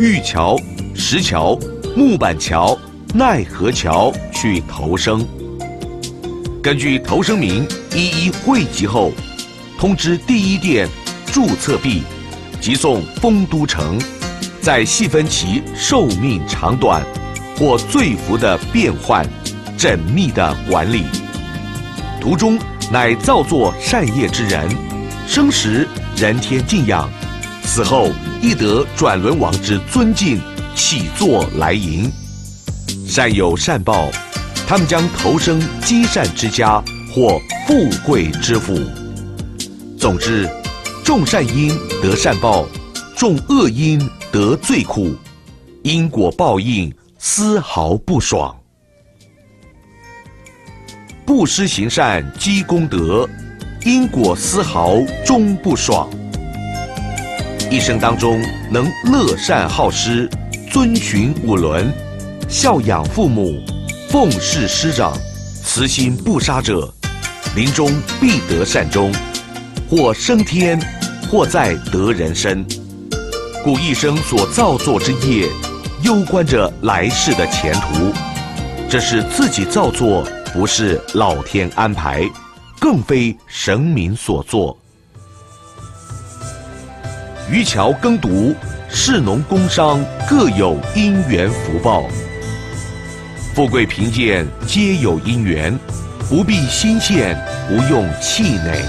玉桥、石桥、木板桥、奈何桥去投生。根据投生名一一汇集后，通知第一殿。注册毕，即送丰都城，再细分其寿命长短或罪福的变换，缜密的管理。途中乃造作善业之人，生时人天敬仰，死后亦得转轮王之尊敬，起坐来迎。善有善报，他们将投生积善之家或富贵之府。总之。种善因得善报，种恶因得罪苦，因果报应丝毫不爽。布施行善积功德，因果丝毫终不爽。一生当中能乐善好施、遵循五伦、孝养父母、奉事师长、慈心不杀者，临终必得善终，或升天，或在得人身。故一生所造作之业，攸关着来世的前途。这是自己造作。不是老天安排，更非神明所作。渔樵耕读，士农工商各有因缘福报。富贵贫贱皆有因缘，不必心羡，不用气馁。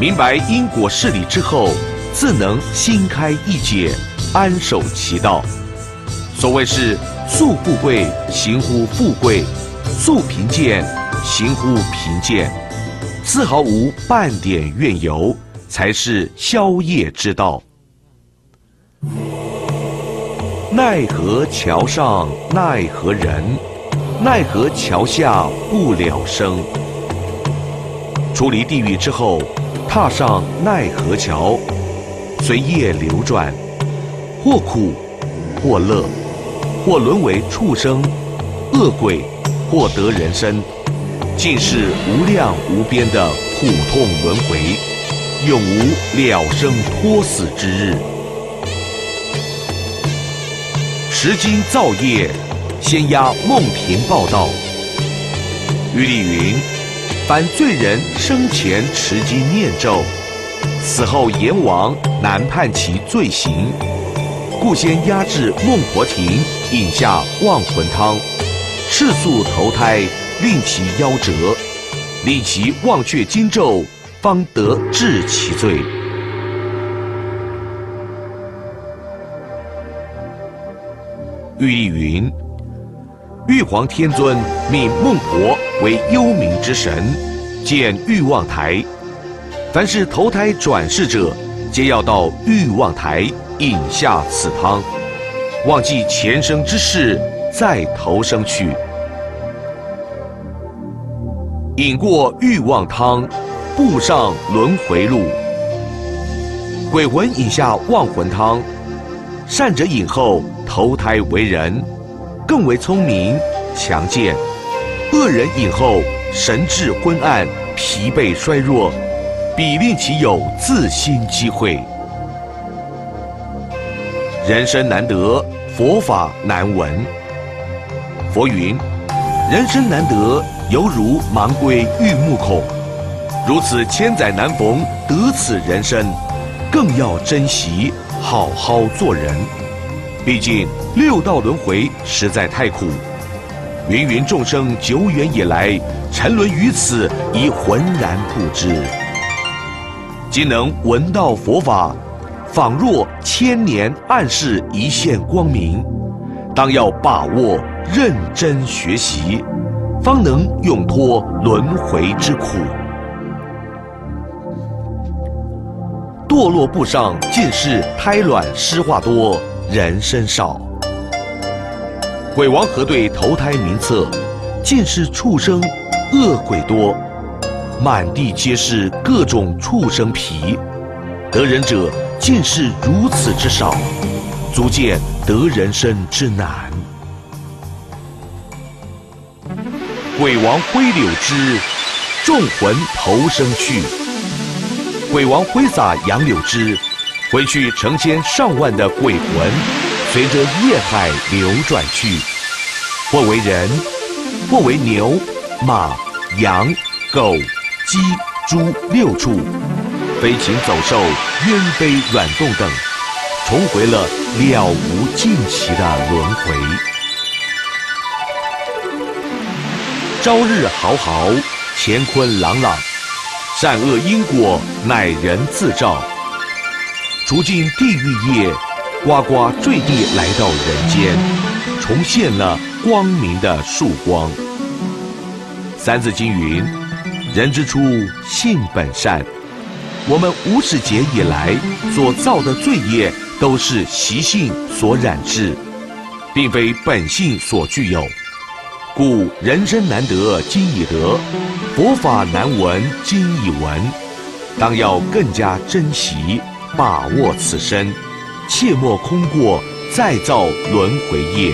明白因果事理之后，自能心开意解，安守其道。所谓是素富贵，行乎富贵。素贫贱，行乎贫贱，丝毫无半点怨尤，才是消业之道。奈何桥上奈何人，奈何桥下不了生。出离地狱之后，踏上奈何桥，随业流转，或苦，或乐，或沦为畜生、恶鬼。或得人生，尽是无量无边的苦痛轮回，永无了生脱死之日。持经造业，先压梦平报道。玉立云：凡罪人生前持经念咒，死后阎王难判其罪行，故先压至孟婆亭，饮下忘魂汤。赤素投胎，令其夭折，令其忘却今咒，方得治其罪。寓意云：玉皇天尊命孟婆为幽冥之神，建欲望台，凡是投胎转世者，皆要到欲望台饮下此汤，忘记前生之事。再投生去，饮过欲望汤，步上轮回路。鬼魂饮下忘魂汤，善者饮后投胎为人，更为聪明强健；恶人饮后神智昏暗，疲惫衰弱，必令其有自新机会。人生难得，佛法难闻。佛云：“人生难得，犹如盲龟遇目孔。如此千载难逢得此人生，更要珍惜，好好做人。毕竟六道轮回实在太苦，芸芸众生久远以来沉沦于此，已浑然不知。今能闻到佛法，仿若千年暗示一线光明，当要把握。”认真学习，方能永脱轮回之苦。堕落部上尽是胎卵湿化多，人身少。鬼王核对投胎名册，尽是畜生、恶鬼多，满地皆是各种畜生皮。得人者尽是如此之少，足见得人生之难。鬼王挥柳枝，众魂投生去。鬼王挥洒杨柳枝，回去成千上万的鬼魂，随着夜海流转去，或为人，或为牛、马、羊、狗、鸡、猪六畜，飞禽走兽、鸢飞卵动等，重回了了无尽期的轮回。朝日豪豪，乾坤朗朗，善恶因果乃人自照。除尽地狱业，呱呱坠地来到人间，重现了光明的曙光。三字经云：“人之初，性本善。”我们无始劫以来所造的罪业，都是习性所染制，并非本性所具有，故人生难得今已得，佛法难闻今已闻，当要更加珍惜把握此生，切莫空过再造轮回业。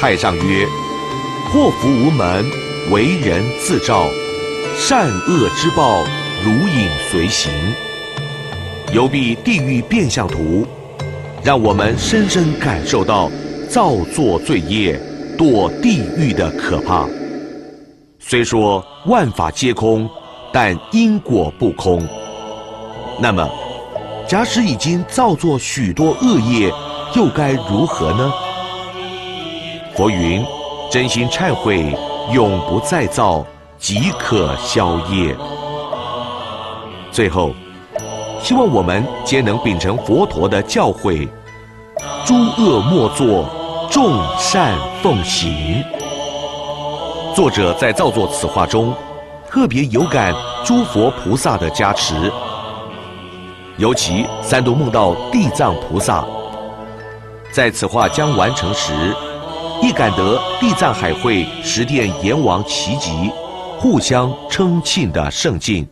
太上曰：祸福无门，为人自照，善恶之报，如影随形。游必地狱变相图，让我们深深感受到造作罪业、堕地狱的可怕。虽说万法皆空，但因果不空。那么，假使已经造作许多恶业，又该如何呢？佛云：真心忏悔，永不再造，即可消业。最后。希望我们皆能秉承佛陀的教诲，诸恶莫作，众善奉行。作者在造作此画中，特别有感诸佛菩萨的加持，尤其三度梦到地藏菩萨。在此画将完成时，亦感得地藏海会十殿阎王齐集，互相称庆的圣境。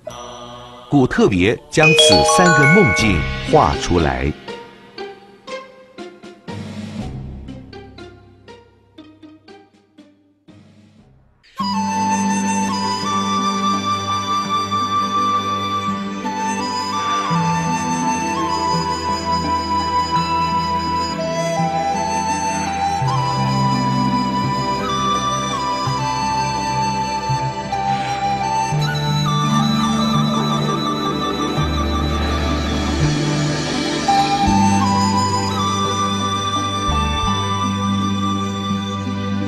故特别将此三个梦境画出来。